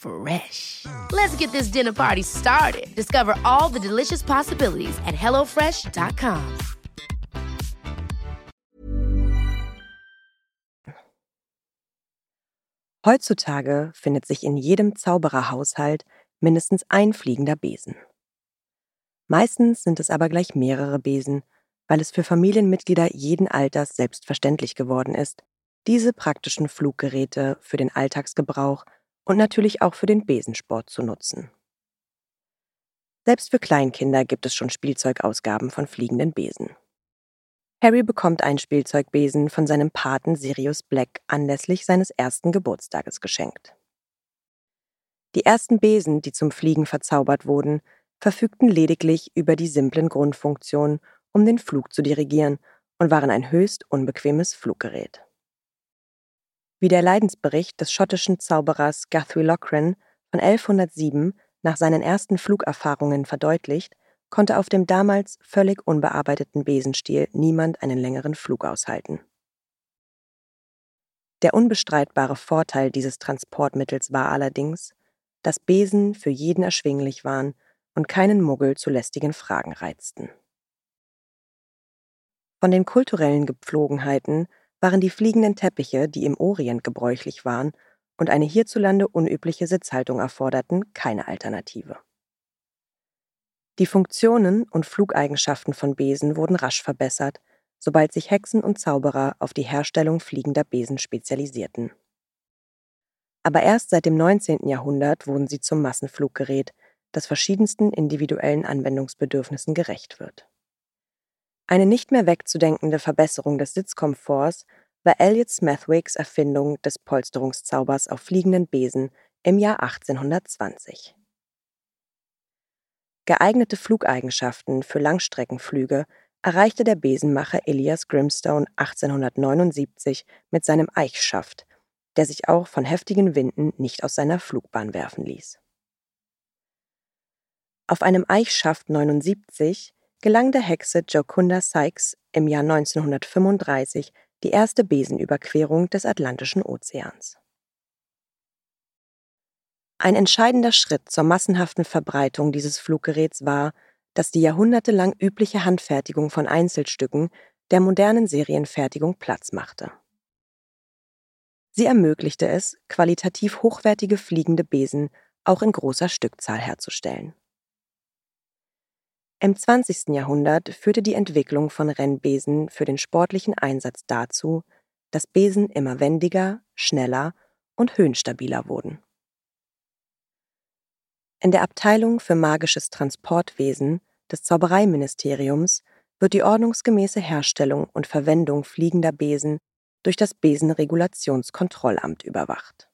Fresh. Let's get this dinner party started. Discover all the delicious possibilities at hellofresh.com. Heutzutage findet sich in jedem Zaubererhaushalt mindestens ein fliegender Besen. Meistens sind es aber gleich mehrere Besen, weil es für Familienmitglieder jeden Alters selbstverständlich geworden ist, diese praktischen Fluggeräte für den Alltagsgebrauch und natürlich auch für den Besensport zu nutzen. Selbst für Kleinkinder gibt es schon Spielzeugausgaben von fliegenden Besen. Harry bekommt einen Spielzeugbesen von seinem Paten Sirius Black anlässlich seines ersten Geburtstages geschenkt. Die ersten Besen, die zum Fliegen verzaubert wurden, verfügten lediglich über die simplen Grundfunktionen, um den Flug zu dirigieren und waren ein höchst unbequemes Fluggerät. Wie der Leidensbericht des schottischen Zauberers Guthrie Lochran von 1107 nach seinen ersten Flugerfahrungen verdeutlicht, konnte auf dem damals völlig unbearbeiteten Besenstiel niemand einen längeren Flug aushalten. Der unbestreitbare Vorteil dieses Transportmittels war allerdings, dass Besen für jeden erschwinglich waren und keinen Muggel zu lästigen Fragen reizten. Von den kulturellen Gepflogenheiten waren die fliegenden Teppiche, die im Orient gebräuchlich waren und eine hierzulande unübliche Sitzhaltung erforderten, keine Alternative. Die Funktionen und Flugeigenschaften von Besen wurden rasch verbessert, sobald sich Hexen und Zauberer auf die Herstellung fliegender Besen spezialisierten. Aber erst seit dem 19. Jahrhundert wurden sie zum Massenfluggerät, das verschiedensten individuellen Anwendungsbedürfnissen gerecht wird. Eine nicht mehr wegzudenkende Verbesserung des Sitzkomforts war Elliot Smethwicks Erfindung des Polsterungszaubers auf fliegenden Besen im Jahr 1820. Geeignete Flugeigenschaften für Langstreckenflüge erreichte der Besenmacher Elias Grimstone 1879 mit seinem Eichschaft, der sich auch von heftigen Winden nicht aus seiner Flugbahn werfen ließ. Auf einem Eichschaft 79 gelang der Hexe Jocunda Sykes im Jahr 1935 die erste Besenüberquerung des Atlantischen Ozeans. Ein entscheidender Schritt zur massenhaften Verbreitung dieses Fluggeräts war, dass die jahrhundertelang übliche Handfertigung von Einzelstücken der modernen Serienfertigung Platz machte. Sie ermöglichte es, qualitativ hochwertige fliegende Besen auch in großer Stückzahl herzustellen. Im 20. Jahrhundert führte die Entwicklung von Rennbesen für den sportlichen Einsatz dazu, dass Besen immer wendiger, schneller und höhenstabiler wurden. In der Abteilung für magisches Transportwesen des Zaubereiministeriums wird die ordnungsgemäße Herstellung und Verwendung fliegender Besen durch das Besenregulationskontrollamt überwacht.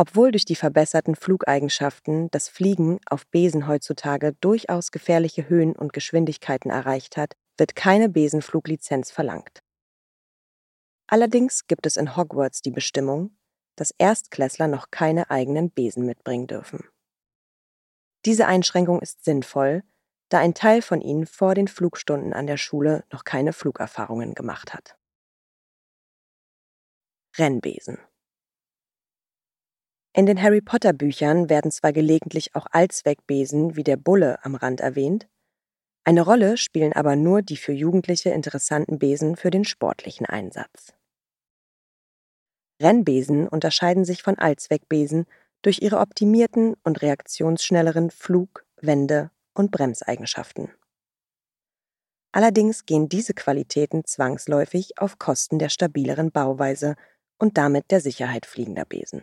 Obwohl durch die verbesserten Flugeigenschaften das Fliegen auf Besen heutzutage durchaus gefährliche Höhen und Geschwindigkeiten erreicht hat, wird keine Besenfluglizenz verlangt. Allerdings gibt es in Hogwarts die Bestimmung, dass Erstklässler noch keine eigenen Besen mitbringen dürfen. Diese Einschränkung ist sinnvoll, da ein Teil von ihnen vor den Flugstunden an der Schule noch keine Flugerfahrungen gemacht hat. Rennbesen In den Harry Potter Büchern werden zwar gelegentlich auch Allzweckbesen wie der Bulle am Rand erwähnt, eine Rolle spielen aber nur die für Jugendliche interessanten Besen für den sportlichen Einsatz. Rennbesen unterscheiden sich von Allzweckbesen durch ihre optimierten und reaktionsschnelleren Flug-, Wende- und Bremseigenschaften. Allerdings gehen diese Qualitäten zwangsläufig auf Kosten der stabileren Bauweise und damit der Sicherheit fliegender Besen.